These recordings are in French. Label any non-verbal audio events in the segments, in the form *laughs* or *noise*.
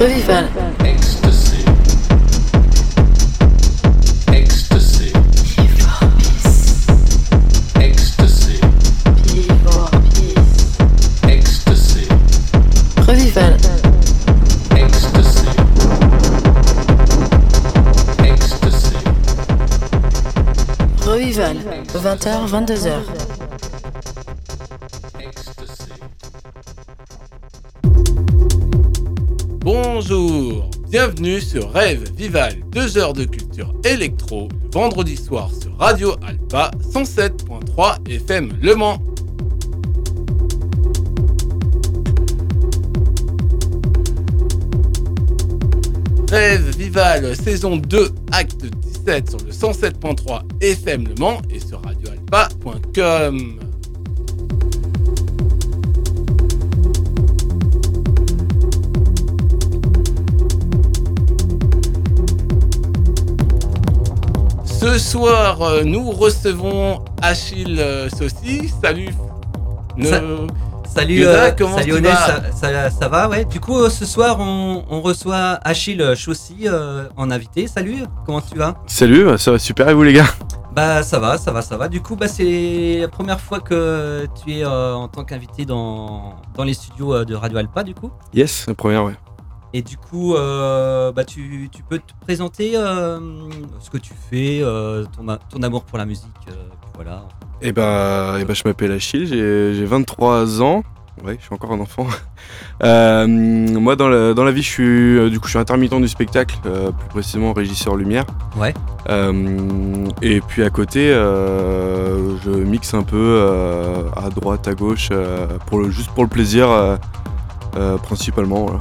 Revival. Ecstasy. Ecstasy. Ecstasy. Ecstasy. Revival. Ecstasy. Ecstasy. Revival. 20h, 22h. Bonjour, bienvenue sur Rêve Vival, 2 heures de culture électro, le vendredi soir sur Radio Alpha 107.3 FM Le Mans. Rêve Vival, saison 2, acte 17 sur le 107.3 FM Le Mans et sur radioalpha.com. Ce soir, euh, nous recevons Achille euh, Saucy. Salut. Ça- Salut, Yoda, euh, comment salut tu Onel, vas ça, ça- ça va ouais. Du coup euh, ce soir on, on reçoit Achille Chaussy euh, en invité. Salut, comment tu vas? Salut, bah, ça va super et vous les gars? Bah ça va, ça va, ça va. Du coup bah c'est la première fois que tu es euh, en tant qu'invité dans, dans les studios de Radio Alpa du coup? Yes, la première, ouais. Et du coup euh, bah tu, tu peux te présenter euh, ce que tu fais, euh, ton, ton amour pour la musique, voilà. Et bah, et bah je m'appelle Achille, j'ai j'ai 23 ans. Ouais, je suis encore un enfant. *laughs* Moi, dans la, dans la vie, je suis, du coup, je suis intermittent du spectacle, plus précisément régisseur lumière. Ouais. Et puis à côté, je mixe un peu à droite, à gauche, pour le, juste pour le plaisir, principalement. voilà.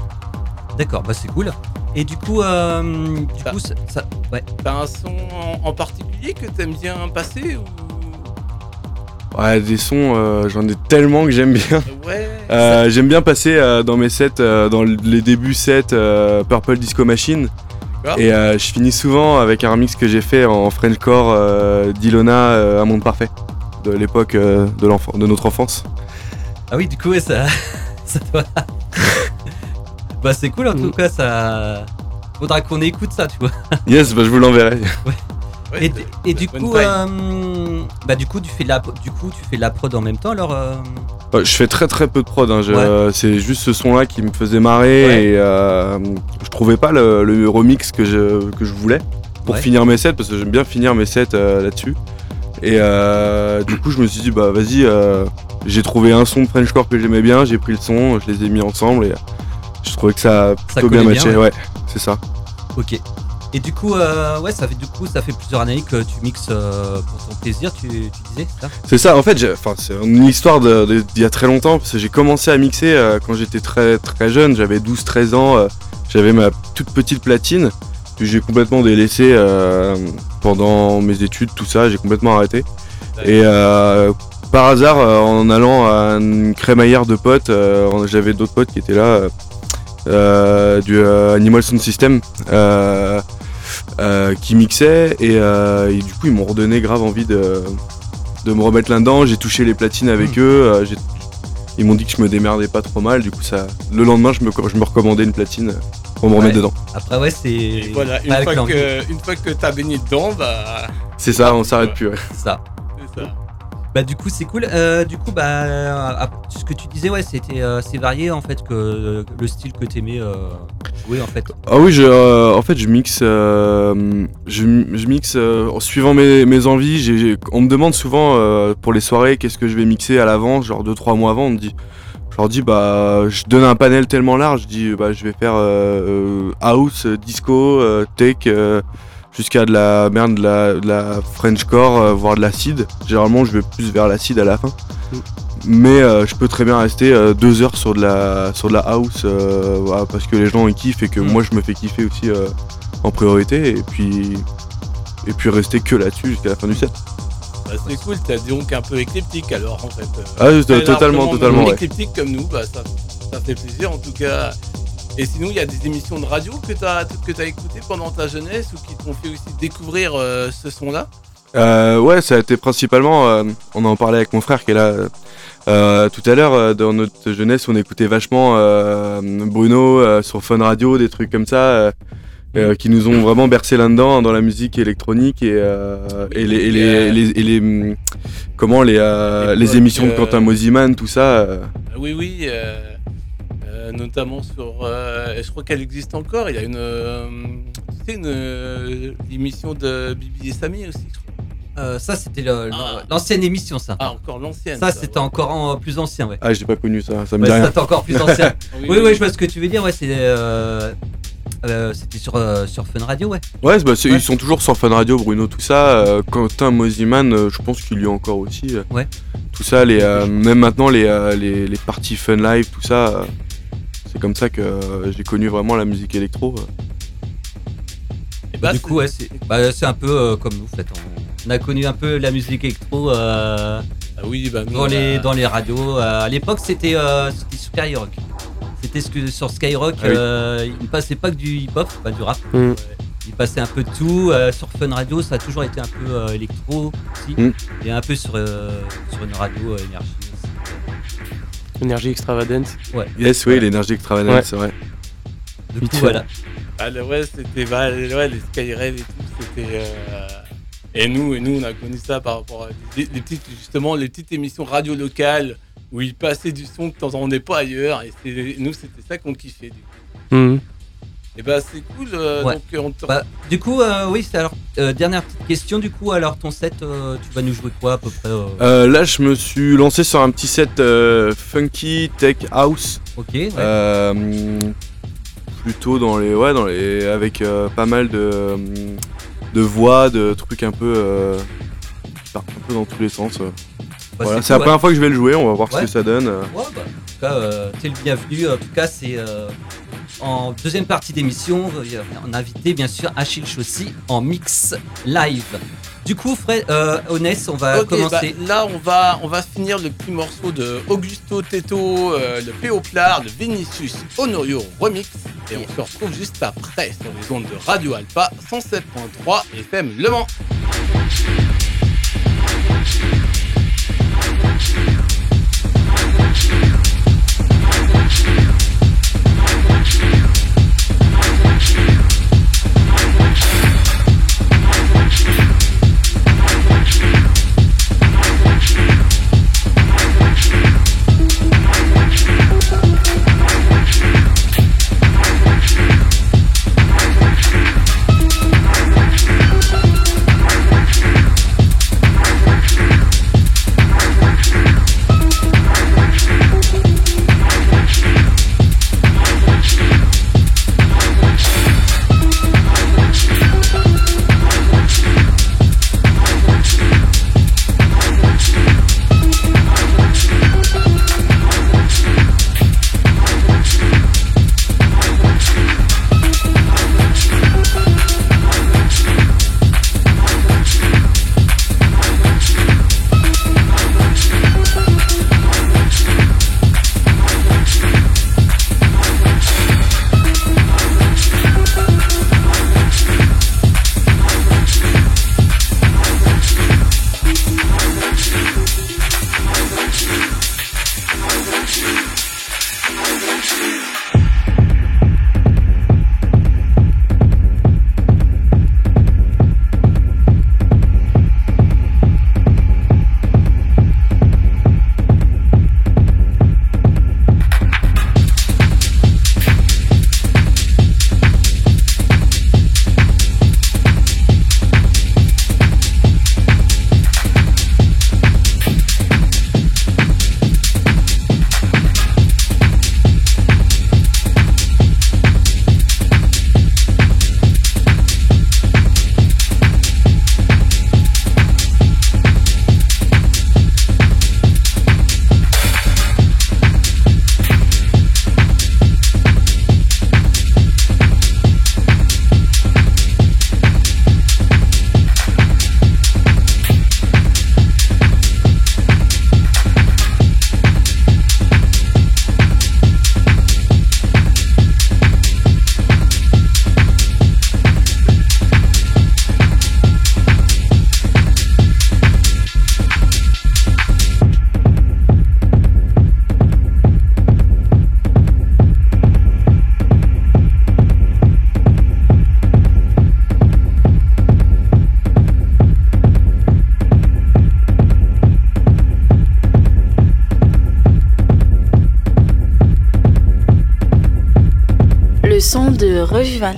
D'accord, bah c'est cool. Et du coup, euh, du coup ça, ça- ouais. T'as un son en, en particulier que t'aimes bien passer ou... Ouais, des sons, euh, j'en ai tellement que j'aime bien. *laughs* Ouais. Euh, J'aime bien passer euh, dans mes sets, euh, dans les débuts sets euh, Purple Disco Machine. D'accord. Et euh, je finis souvent avec un remix que j'ai fait en Frenchcore euh, d'Ilona euh, Un Monde Parfait, de l'époque euh, de, l'enfant- de notre enfance. Ah oui, du coup, ouais, ça, *laughs* ça doit. Bah, c'est cool en tout cas, ça. Faudra qu'on écoute ça, tu vois. *laughs* Yes, bah, je vous l'enverrai. Ouais, Et, du coup, euh, bah du coup, tu fais de la, du coup, tu fais de la prod en même temps, alors. euh, Euh, je fais très très peu de prod, hein, Ouais. euh, c'est juste ce son là qui me faisait marrer Ouais. et euh, je trouvais pas le, le remix que je, que je voulais pour Ouais. finir mes sets parce que j'aime bien finir mes sets euh, là-dessus. Et euh, du coup je me suis dit bah vas-y, euh, j'ai trouvé un son de Frenchcore que j'aimais bien, j'ai pris le son, je les ai mis ensemble et je trouvais que ça a Ça plutôt bien collait bien, matché. ouais. Ouais, c'est ça. Ok. Et du coup, euh, ouais, ça fait du coup, ça fait plusieurs années que tu mixes euh, pour ton plaisir, tu, tu disais, c'est ça? C'est ça, en fait, enfin, c'est une histoire de- de- d'il y a très longtemps, parce que j'ai commencé à mixer euh, quand j'étais très très jeune, j'avais 12-13 ans, j'avais ma toute petite platine, puis j'ai complètement délaissé euh, pendant mes études, tout ça, j'ai complètement arrêté. Et par hasard, en allant à une crémaillère de potes, j'avais d'autres potes qui étaient là, du euh, Animal Sound System. euh, euh, qui mixaient et, euh, et du coup ils m'ont redonné grave envie de, de me remettre là-dedans. J'ai touché les platines avec Hmm. eux. euh, ils m'ont dit que je me démerdais pas trop mal. Du coup, ça, le lendemain, je me, je me recommandais une platine pour me remettre dedans. Après, ouais, c'est. Voilà, une fois, que, une fois que t'as baigné dedans, bah. C'est ça, on s'arrête plus. ouais. c'est ça. C'est ça. Bah du coup c'est cool. Euh, du coup bah euh, ce que tu disais ouais c'était euh, c'est varié en fait que le style que t'aimais euh, jouer en fait. Ah oui, je, euh, en fait, je mixe, je, mixe suivant mes, mes envies. On me demande souvent pour les soirées qu'est-ce que je vais mixer à l'avance, genre 2-3 mois avant. On me dit, je leur dis, bah, je donne un panel tellement large. Je dis, bah, je vais faire house, disco, tech, jusqu'à de la merde, de la, de la Frenchcore, euh, voire de l'acide. Généralement, je vais plus vers l'acide à la fin. Mais euh, je peux très bien rester euh, deux heures sur de la, sur de la house euh, voilà, parce que les gens ils kiffent et que Mm. moi je me fais kiffer aussi euh, en priorité et puis, et puis rester que là-dessus jusqu'à la fin du set. Bah, c'est cool, t'es donc un peu écliptique alors en fait. Ah, totalement, totalement. ouais. Écliptique comme nous, bah, ça, ça fait plaisir en tout cas. Et sinon, il y a des émissions de radio que tu as, que as écoutées pendant ta jeunesse ou qui t'ont fait aussi découvrir euh, ce son-là? Euh, ouais, ça a été principalement, euh, on en parlait avec mon frère qui est là, tout à l'heure, dans notre jeunesse, on écoutait vachement Bruno sur Fun Radio, des trucs comme ça, euh, qui nous ont vraiment bercé là-dedans, hein, dans la musique électronique et, euh, et les, et les, et les- et les, comment les, euh, les émissions de Quentin Mosiman, tout ça. Oui, oui, euh, notamment sur. euh, je crois qu'elle existe encore. Il y a une. euh, tu sais, une euh, émission de Bibi et Samy aussi, je crois. Euh, ça, c'était le- Ah. l'ancienne émission, ça. Ah, encore l'ancienne. ça, c'était ouais. encore en- plus ancien, ouais. Ah, j'ai pas connu ça, ça me Ouais, dit ça, rien. c'était encore plus ancien. *laughs* Oui, oui, oui, je vois ce que tu veux dire, ouais, c'est. euh, euh, c'était sur, euh, sur Fun Radio, ouais. Ouais, bah, c'est- Ouais. ils sont toujours sur Fun Radio, Bruno, tout ça. euh, Quentin Mosiman, euh, je pense qu'il y est encore aussi. euh, Ouais. Tout ça, les, euh, même maintenant, les, euh, les, les parties Fun Live, tout ça. euh, c'est comme ça que euh, j'ai connu vraiment la musique électro. Et bah, du coup, ouais, c'est bah, c'est un peu euh, comme nous, en fait. On, on a connu un peu la musique électro euh, Ah oui, bah, nous, dans, on les, a- dans les radios. Euh, à l'époque, c'était euh, Skyrock. C'était ce que sur Skyrock, Ah oui. euh, il ne passait pas que du hip-hop, pas du rap. Mm. Il passait un peu de tout. Euh, sur Fun Radio, ça a toujours été un peu euh, électro aussi. Mm. Et un peu sur, euh, sur une radio euh, énergie aussi. Énergie extravagance. Yes, oui, l'énergie extravagante, Ouais. c'est vrai. Du coup, voilà. Ah, le- ouais, c'était bah, les- ouais, les Skyrev et tout, c'était. euh, Et nous, et nous, on a connu ça par rapport à des, des petites, justement, les petites émissions radio locales où ils passaient du son que t'entendais pas ailleurs. Et c'est- nous, c'était ça qu'on kiffait. du coup. Mhm. Et bah, c'est cool. euh, Ouais. Donc, euh, on te- Bah, du coup, euh, oui, c'est alors euh, dernière petite question. Du coup, alors ton set, euh, tu vas nous jouer quoi à peu près euh, Euh, là, je me suis lancé sur un petit set euh, funky tech house. Ok. ouais. Euh, plutôt dans les. Ouais, dans les. Avec euh, pas mal de. de voix, de trucs un peu. euh, un peu dans tous les sens. euh. Bah, voilà, c'est la première fois que je vais le jouer, on va voir Ouais. ce que ça donne. Ouais, bah, en tout cas, euh, t'es le bienvenu. En tout cas, c'est euh, en deuxième partie d'émission. euh, On a invité bien sûr Achille Chaussy en mix live. Du coup, Fred, euh, Onès, on va Ok, commencer. bah, là, on va, on va finir le petit morceau de Augusto Teto, euh, le Péoplar, le Vinicius Honorio remix. Et on se retrouve juste après sur les ondes de Radio Alpha 107.3 FM Le Mans. Revival.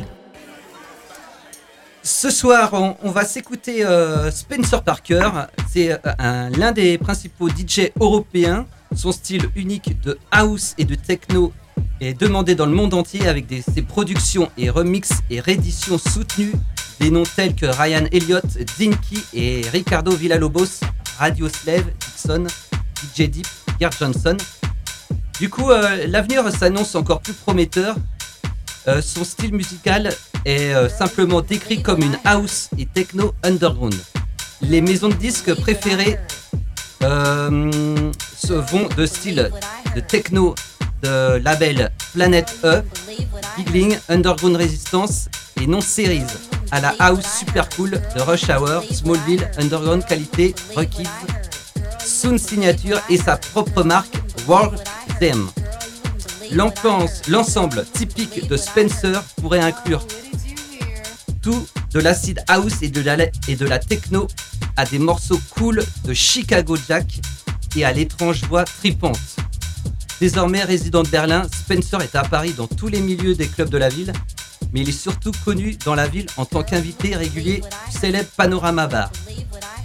Ce soir, on, va s'écouter euh, Spencer Parker. C'est euh, un- l'un des principaux DJ européens. Son style unique de house et de techno est demandé dans le monde entier avec ses productions et remixes et rééditions soutenues des noms tels que Ryan Elliott, Zinky et Ricardo Villalobos, Radio Slave, Dixon, DJ Deep, Gerd Johnson. Du coup, euh, l'avenir s'annonce encore plus prometteur. Euh, son style musical est euh, simplement décrit comme une house et techno underground. Les maisons de disques préférées euh, vont de style de techno de label Planet E, Giggling, Underground Resistance et Non Series à la house super cool de Rush Hour, Smallville, Underground Qualité, Rockies, Soon Signature et sa propre marque World Them. L'ensemble- typique de Spencer pourrait inclure tout de l'acid house et de, la, techno à des morceaux cool de Chicago Jack et à l'étrange voix tripante. Désormais résident de Berlin, Spencer est à Paris dans tous les milieux des clubs de la ville, mais il est surtout connu dans la ville en tant qu'invité régulier du célèbre Panorama Bar.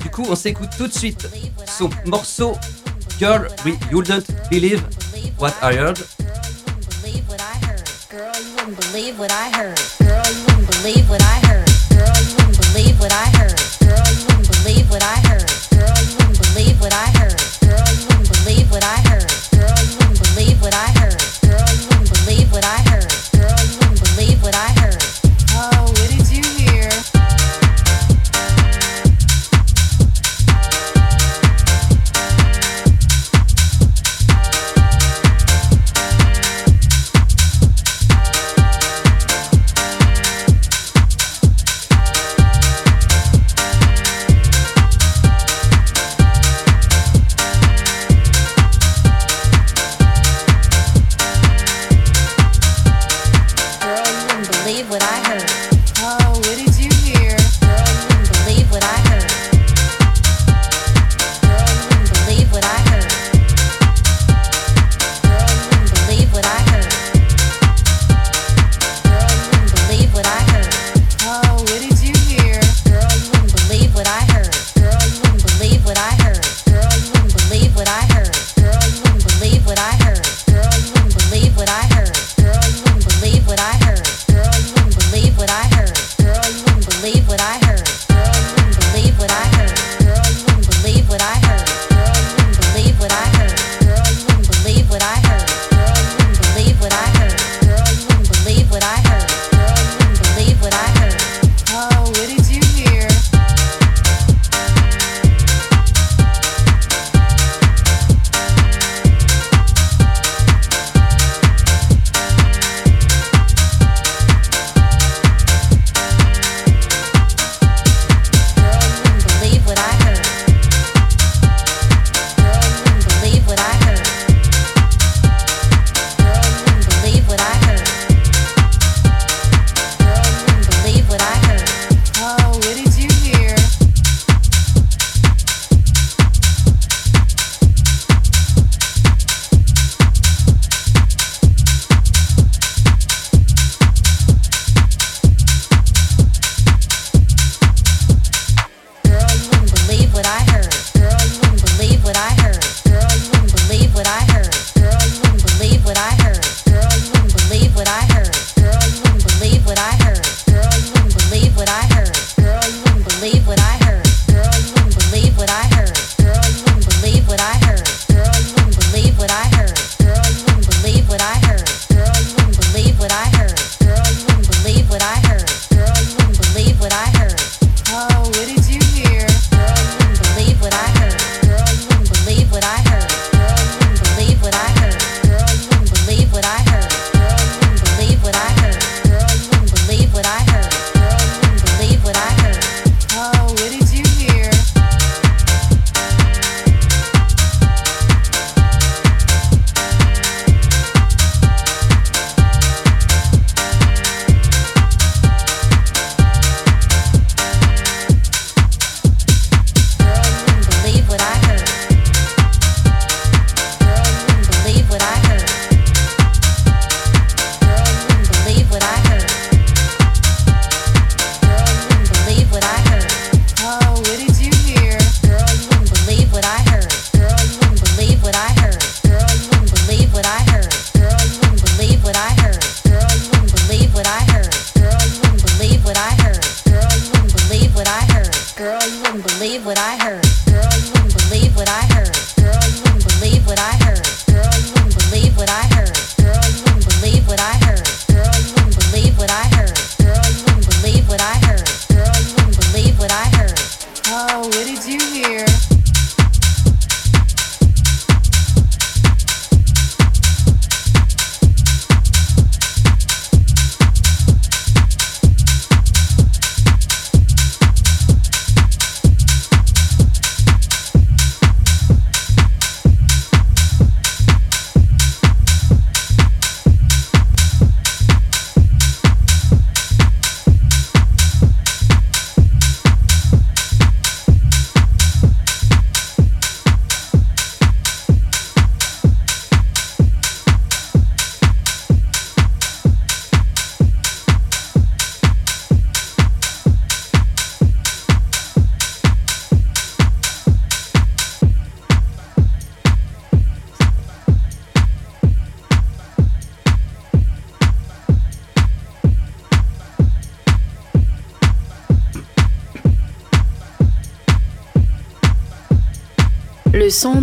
Du coup, on s'écoute tout de suite son morceau Girl, We Wouldn't Believe What I Heard Girl, you wouldn't believe what I heard. Girl, you wouldn't believe what I heard. Girl, you wouldn't believe what I heard. Girl, you wouldn't believe what I heard. Girl, you wouldn't believe what I heard. Girl, you wouldn't believe what I heard. Girl, you wouldn't believe what I heard. Girl, you wouldn't believe what I heard. Oh,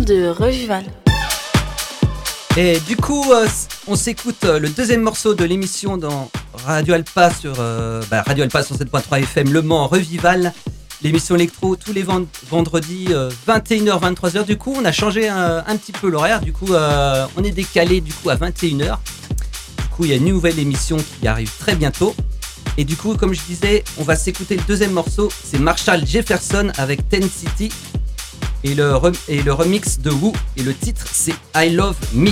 de Revival. Et du coup, euh, on s'écoute euh, le deuxième morceau de l'émission dans Radio Alpa sur euh, bah, Radio Alpa 107.3 FM Le Mans Revival. L'émission électro tous les vend- vendredis 21h 23h. Du coup, on a changé un, petit peu l'horaire. Du coup, euh, on est décalé du coup à 21h. Du coup, il y a une nouvelle émission qui arrive très bientôt. Et du coup, comme je disais, on va s'écouter le deuxième morceau. C'est Marshall Jefferson avec Ten City et le, remix de Woo. Et le titre, c'est I Love Me.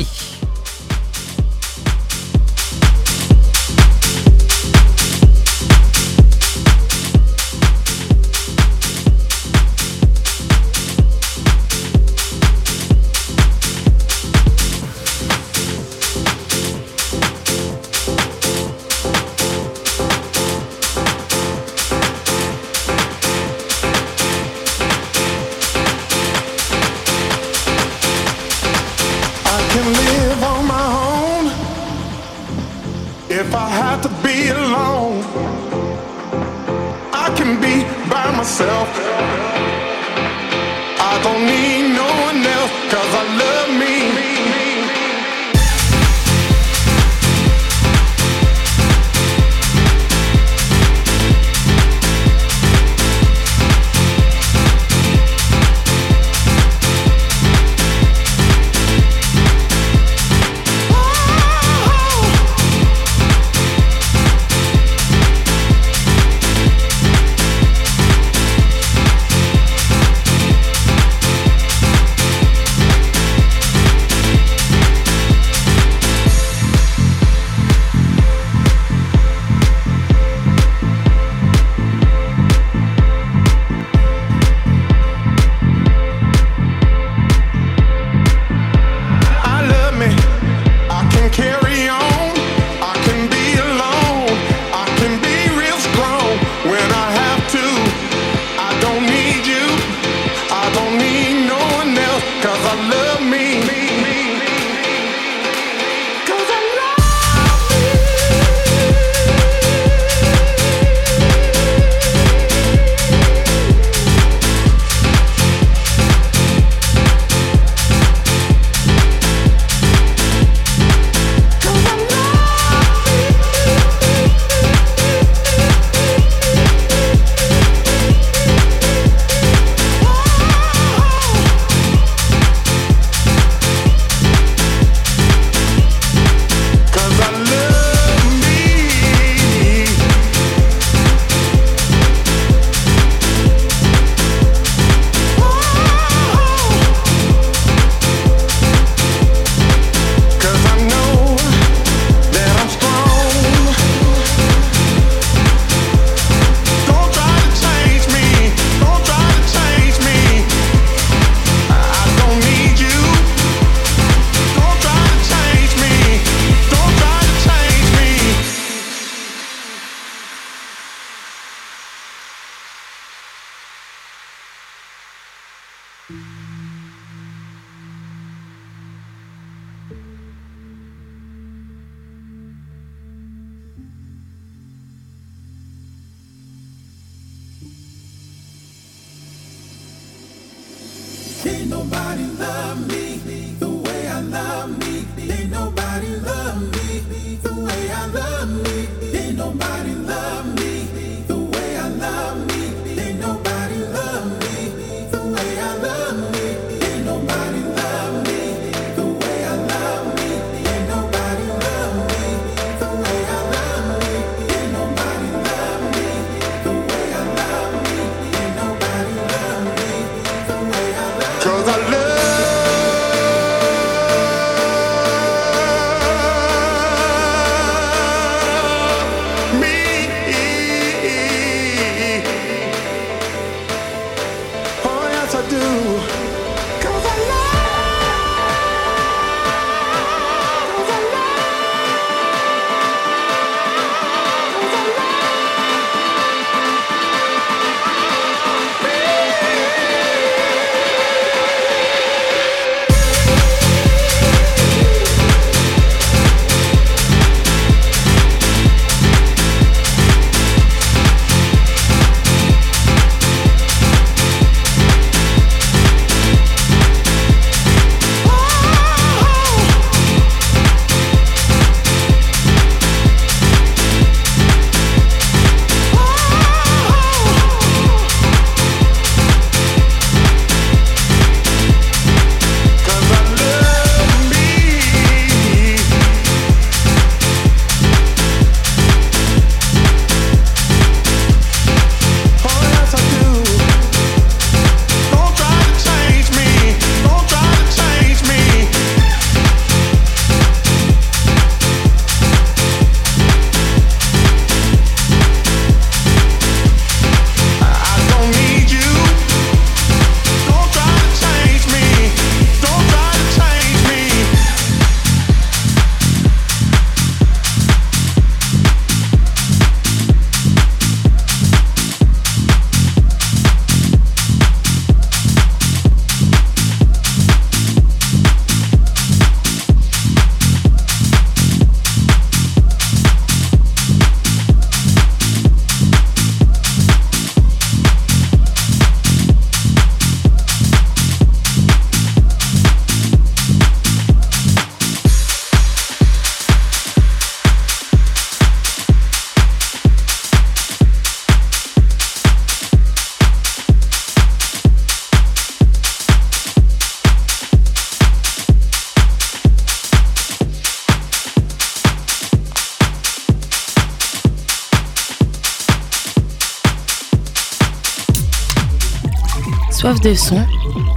De son,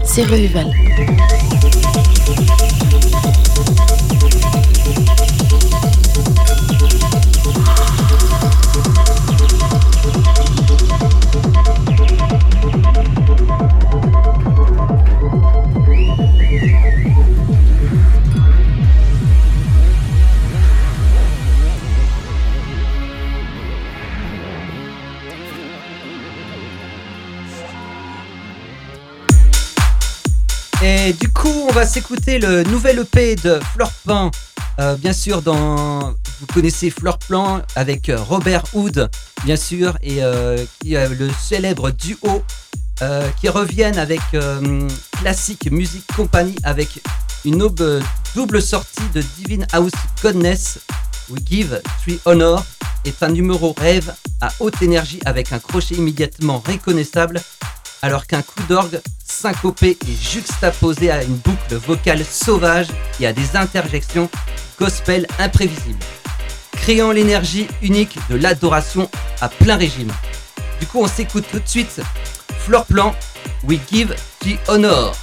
c'est Revival. Le nouvel EP de Fleurplan. Euh, bien sûr, vous connaissez Fleurplan avec euh, Robert Hood, bien sûr, et euh, a le célèbre duo euh, qui reviennent avec euh, Classic Music Company avec une double sortie de Divine House Godness. We Give Three Honor est un numéro rêve à haute énergie avec un crochet immédiatement reconnaissable alors qu'un coup d'orgue syncopé est juxtaposé à une boucle vocale sauvage et à des interjections gospel imprévisibles, créant l'énergie unique de l'adoration à plein régime. Du coup, on s'écoute tout de suite Plan We Give the. Honor,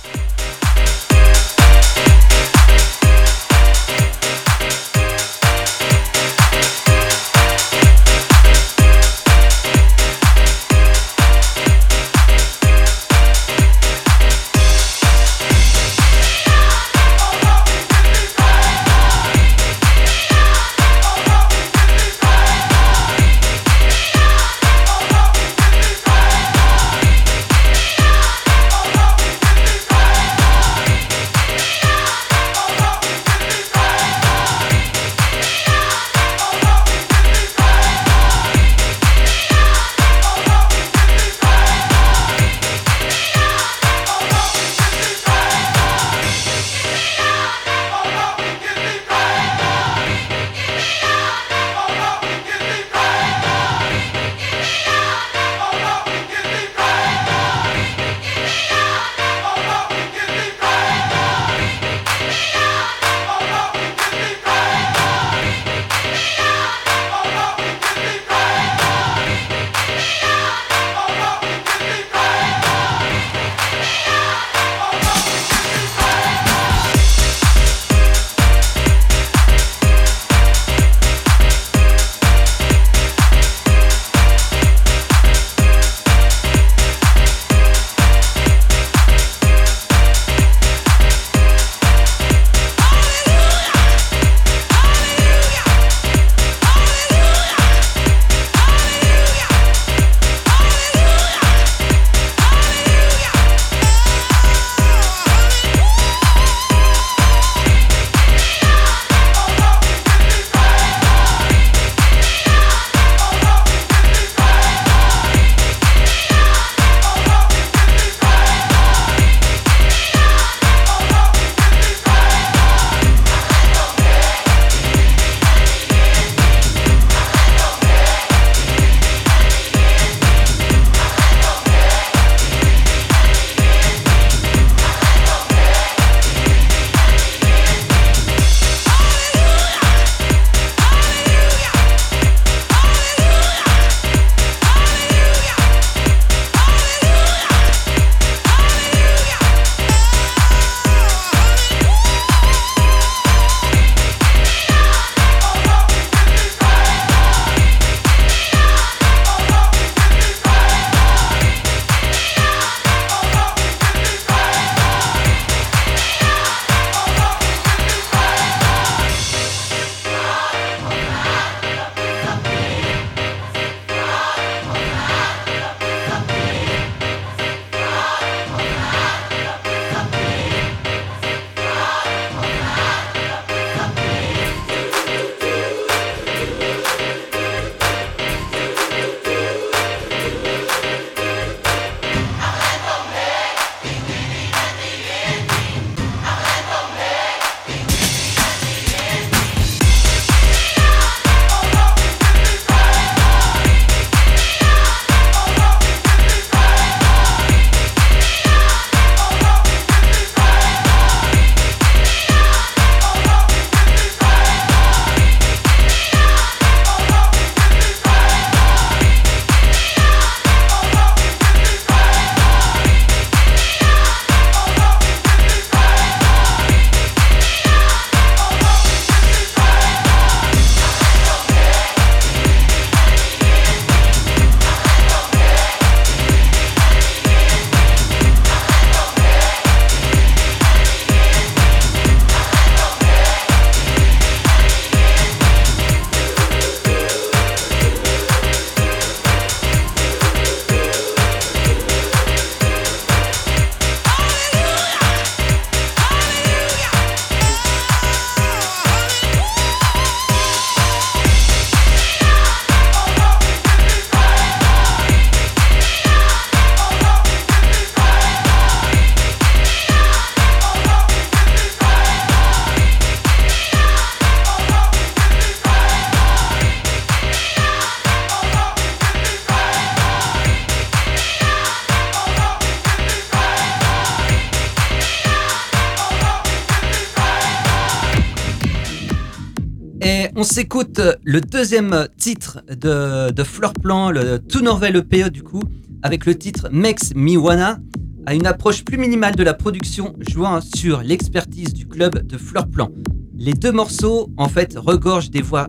s'écoute le deuxième titre de, de Fleurplan, le tout Norvel EP du coup, avec le titre Mex Miwana, à une approche plus minimale de la production, jouant sur l'expertise du club de Fleurplan. Les deux morceaux, en fait, regorgent des voix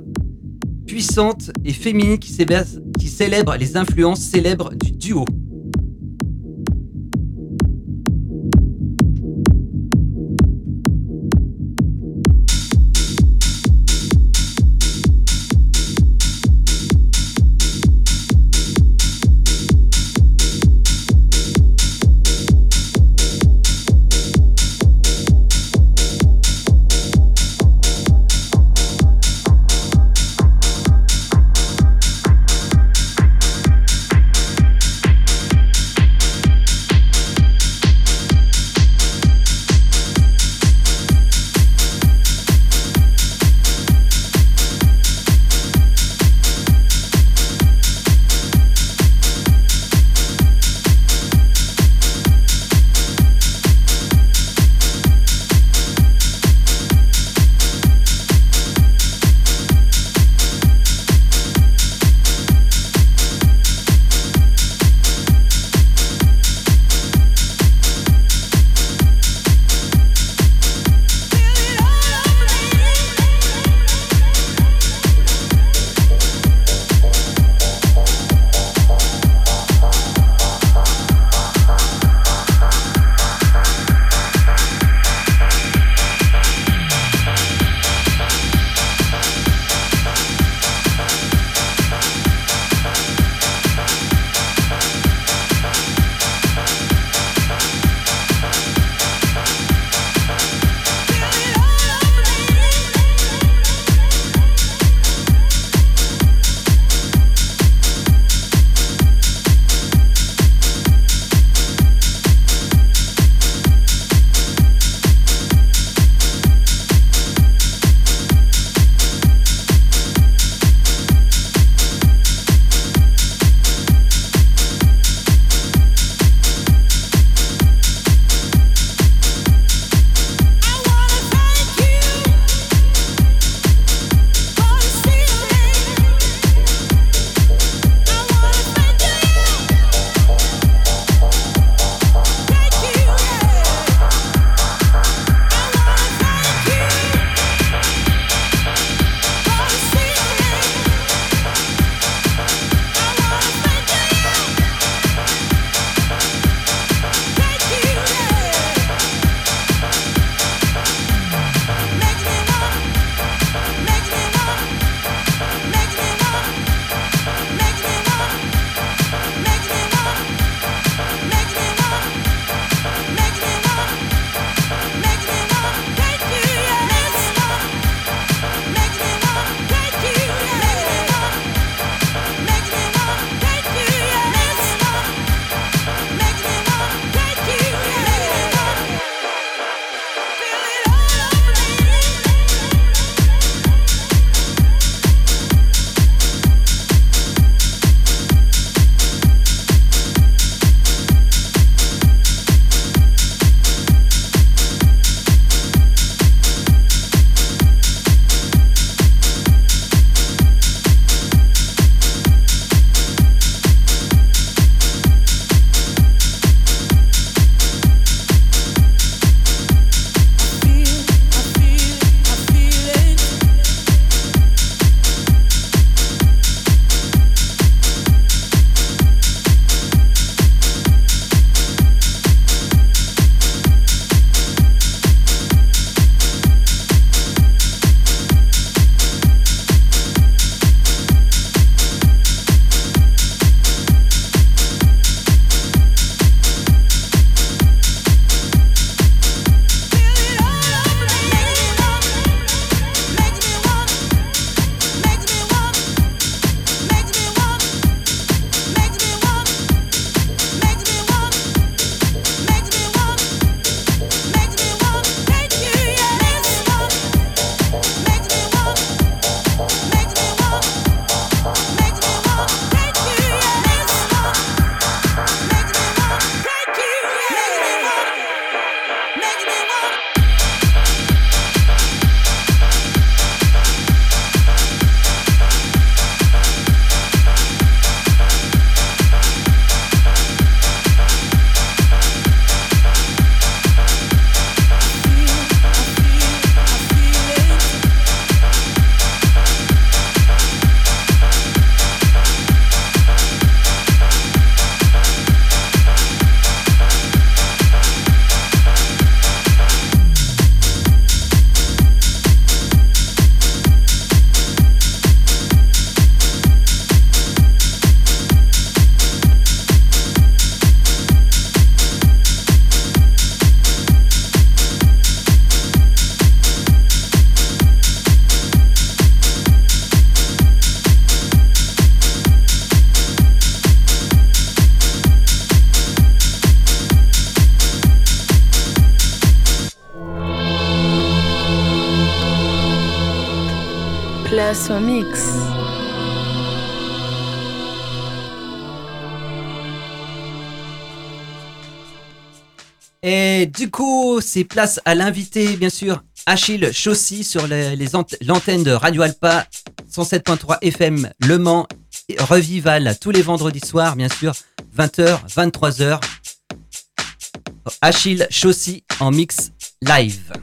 puissantes et féminines qui célèbrent les influences célèbres du duo. Du coup, c'est place à l'invité, bien sûr, Achille Chaussy sur l'antenne de Radio Alpa 107.3 FM Le Mans, Revival, tous les vendredis soirs, bien sûr, 20h, 23h. Achille Chaussy en mix live.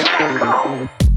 Let's go.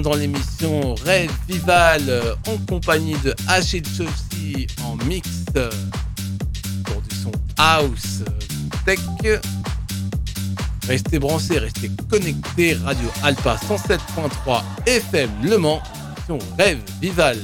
Dans l'émission Rêve Vival euh, en compagnie de H et en mix euh, pour du son house euh, tech. Restez branchés, restez connectés. Radio Alpha 107.3 FM Le Mans, Rêve Vival.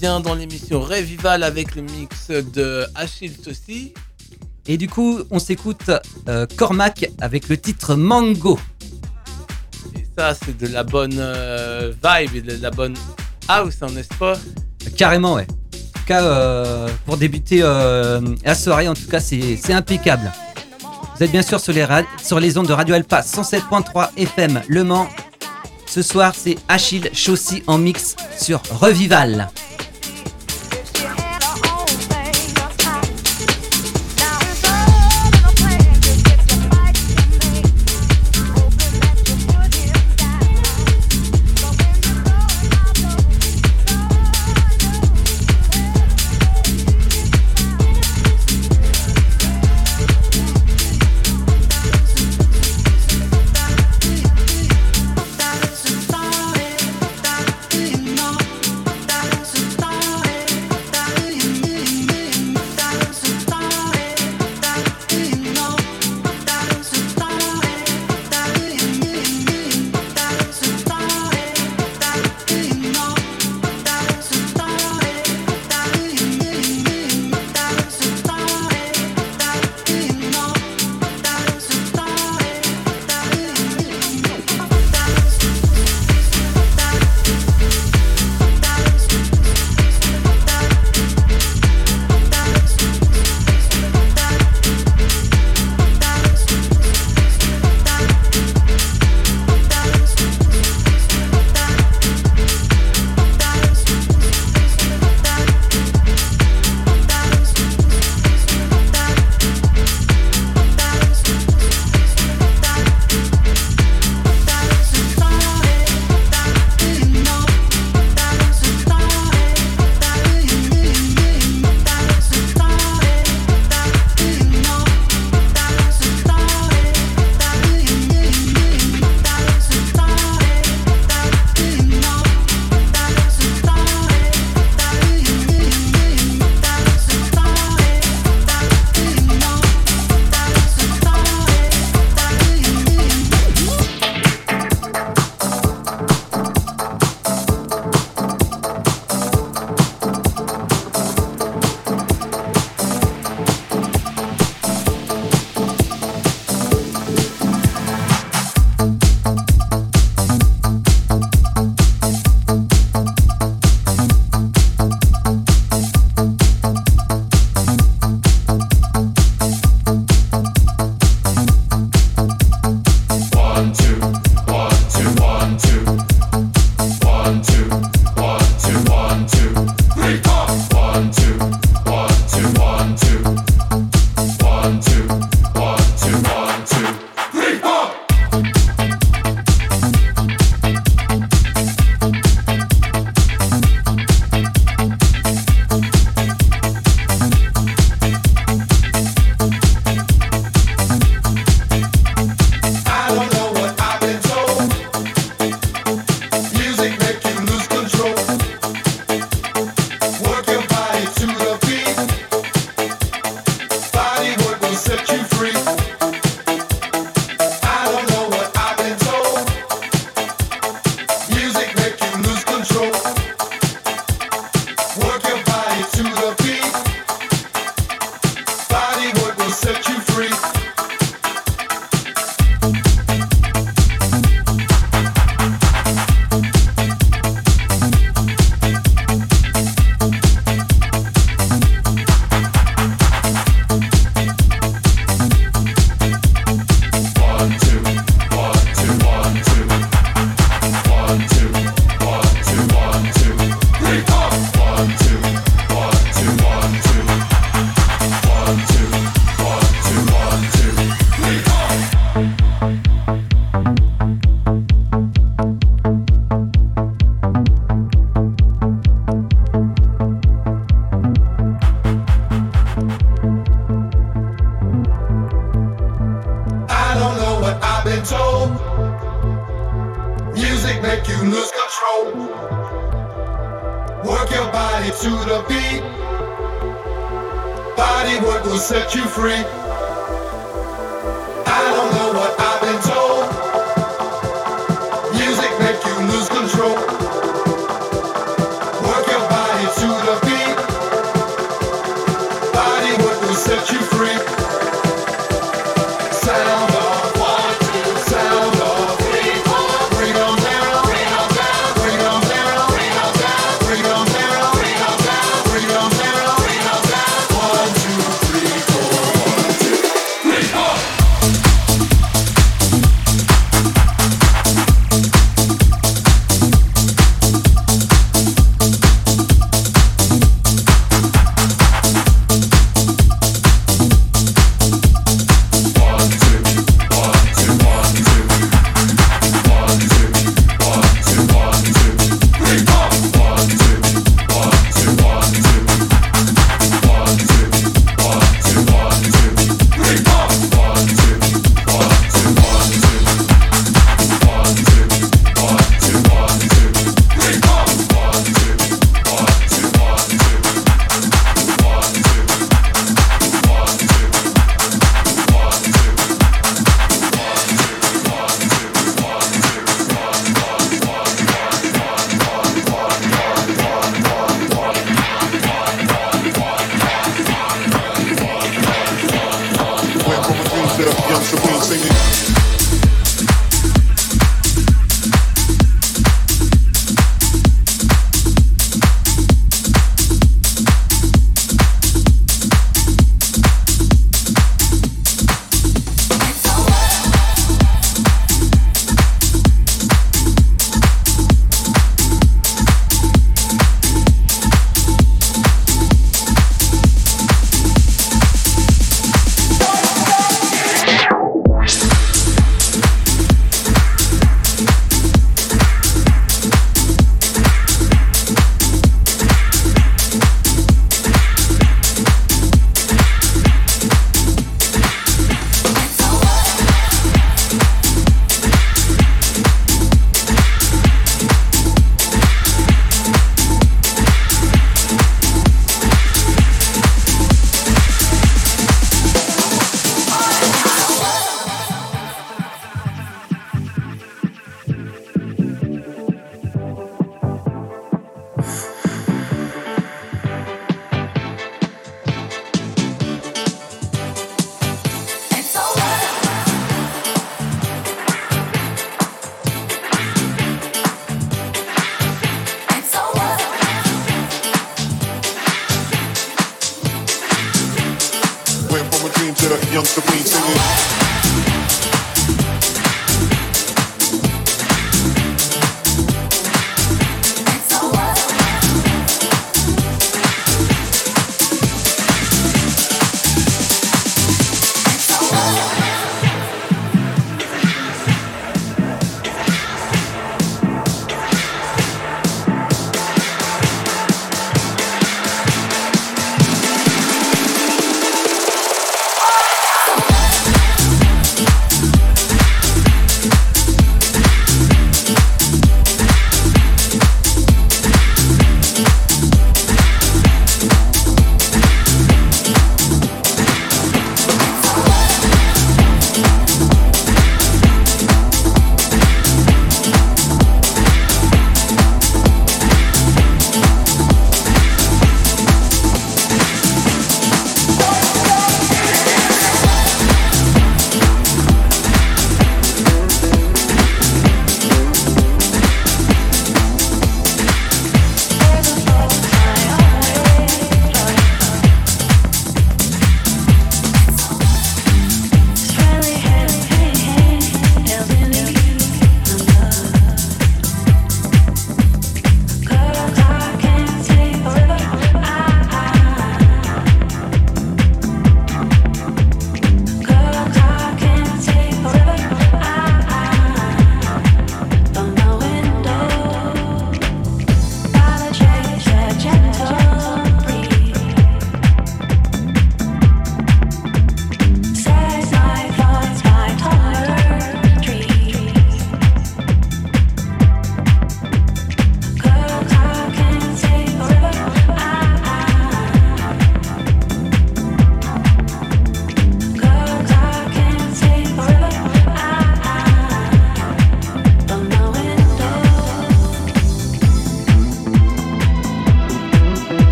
Bien dans l'émission Revival avec le mix de Achille aussi. Et du coup, on s'écoute euh, Cormac avec le titre Mango. Et ça, c'est de la bonne euh, vibe et de la bonne house, hein, n'est-ce pas? Carrément, ouais. En tout cas, euh, pour débuter la soirée, en tout cas, c'est impeccable. Vous êtes bien sûr sur les, sur les ondes de Radio Alpa 107.3 FM Le Mans. Ce soir, c'est Achille Chaussy en mix sur Revival.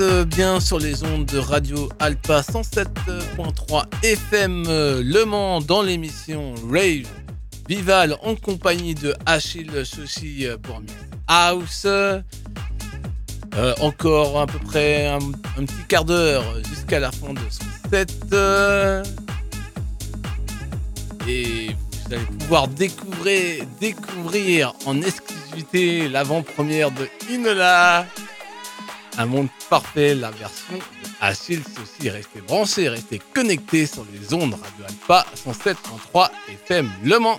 Euh, bien sur les ondes de Radio Alpa 107.3 FM euh, Le Mans dans l'émission Rave Vival en compagnie de Achille Chauchy euh, pour House. Encore à peu près un, petit quart d'heure jusqu'à la fin de son set. et vous allez pouvoir découvrir, découvrir en exclusivité l'avant-première de Inola. Un monde parfait, la version de Achille aussi. Restez branchés, restez connectés sur les ondes Radio Alpha 107.3 FM Le Mans.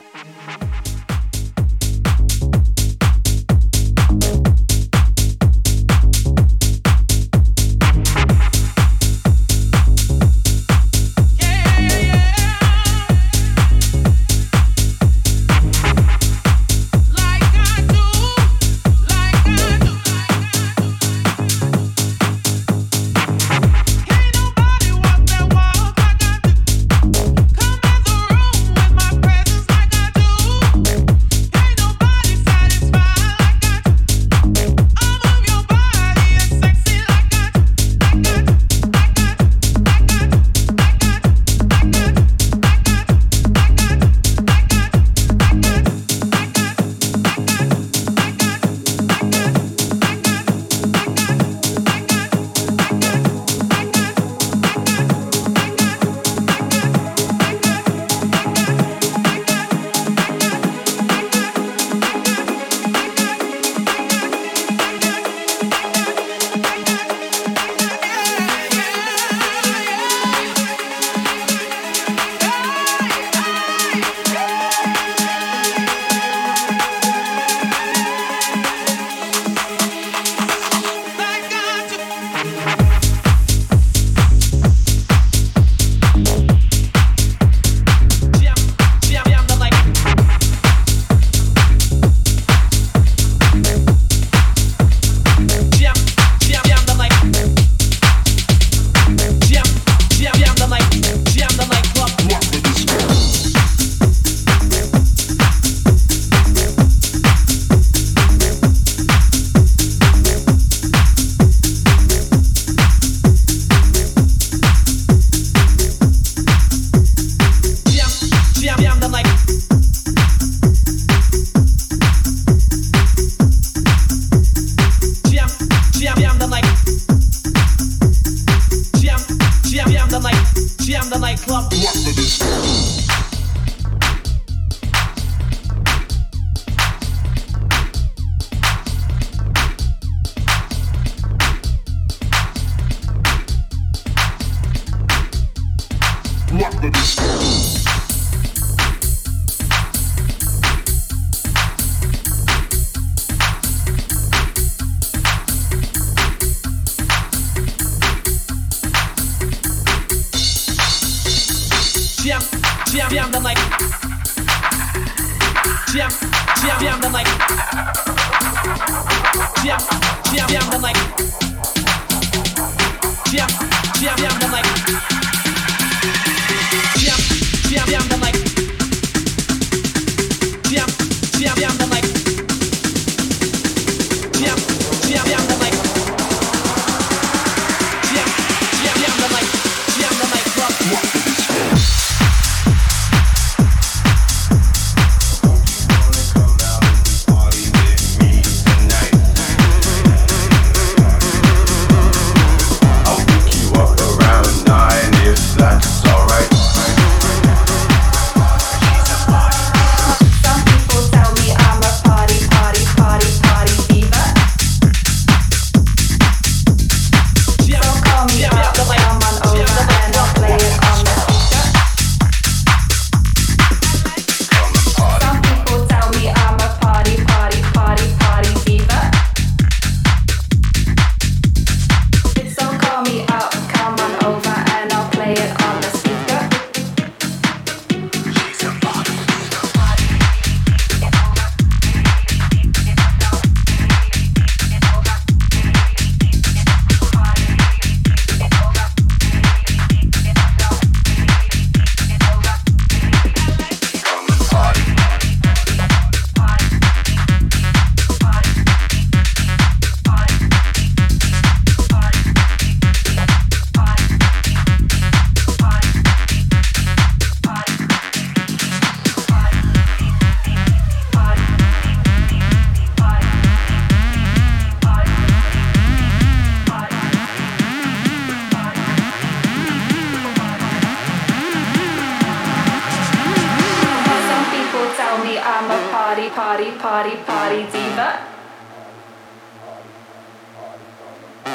Party, diva.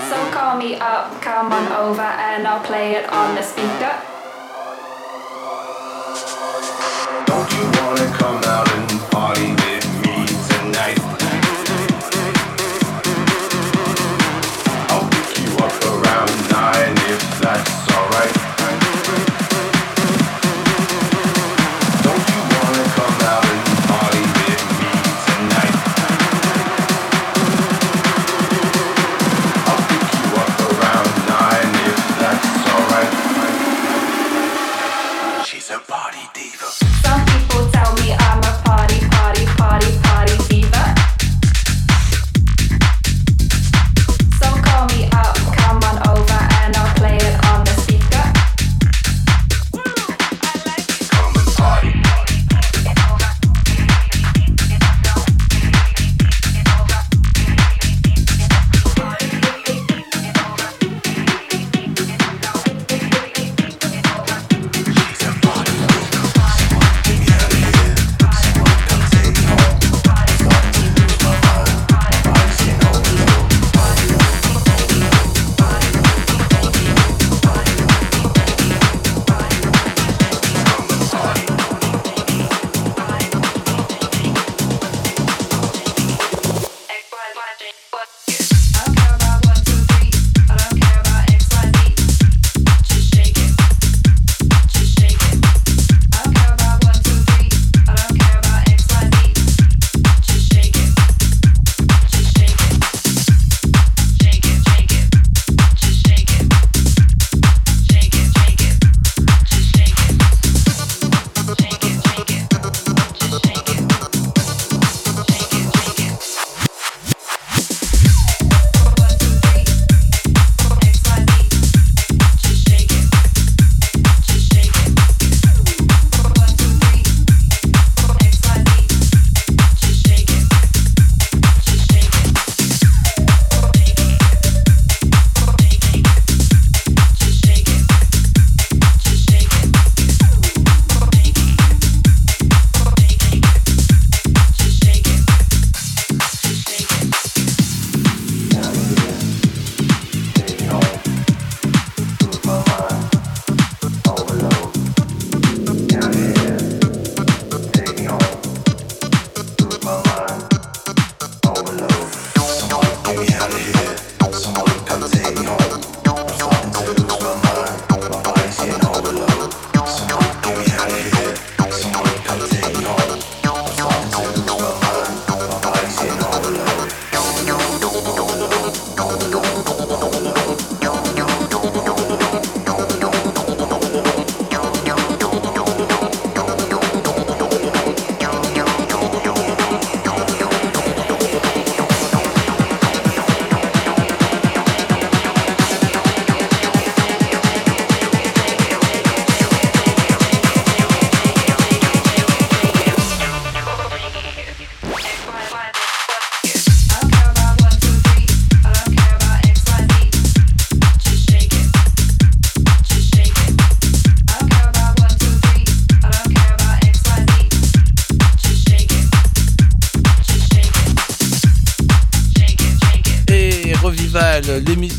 So call me up, come on over, and I'll play it on the speaker.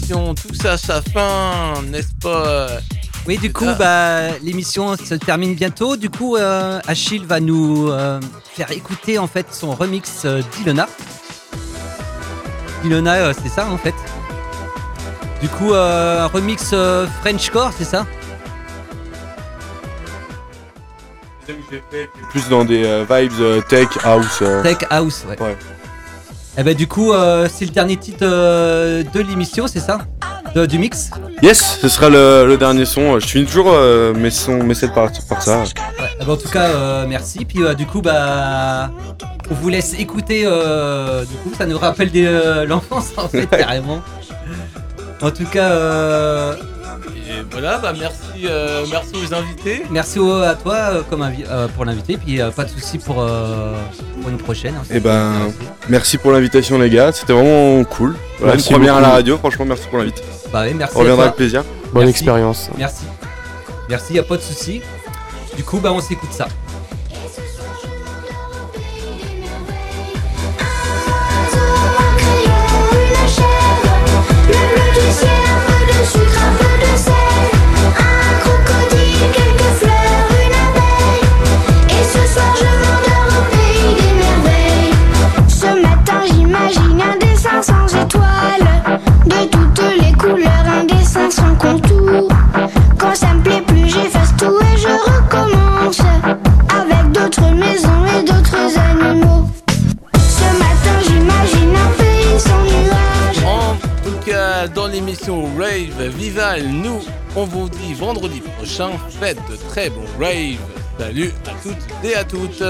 L'émission touche à sa fin, n'est-ce pas? Oui, du coup, Ah. bah, l'émission se termine bientôt. Du coup, euh, Achille va nous euh, faire écouter en fait son remix euh, d'Ilona. Ilona, c'est ça en fait. Du coup, euh, remix euh, Frenchcore, c'est ça? Plus dans des euh, vibes euh, tech house. euh. Tech House, ouais. Et bah, du coup, euh, c'est le dernier titre euh, de l'émission, c'est ça? De- Du mix? Yes, ce sera le, le dernier son. Je finis toujours euh, mes, sons, mes sets par, par ça. Ouais, eh ben, en tout cas, euh, merci. Puis euh, du coup, bah, on vous laisse écouter. euh, du coup, ça nous rappelle euh, l'enfance en fait, carrément. En tout cas, euh, Et voilà, bah merci, euh, merci aux invités. merci au- à toi euh, comme invi- euh, pour l'inviter. Puis euh, pas de souci pour, euh, pour une prochaine. hein. Et ben, merci pour l'invitation, les gars. C'était vraiment cool. Voilà, une Merci première à la beaucoup. radio. Franchement, merci pour l'invite. Bah merci. On reviendra avec plaisir. Bonne Merci. expérience. Merci. Merci, y a pas de souci. Du coup, bah, on s'écoute ça. L'émission Rave Vival. Nous, on vous dit vendredi prochain, faites de très bons raves. Salut à toutes et à toutes.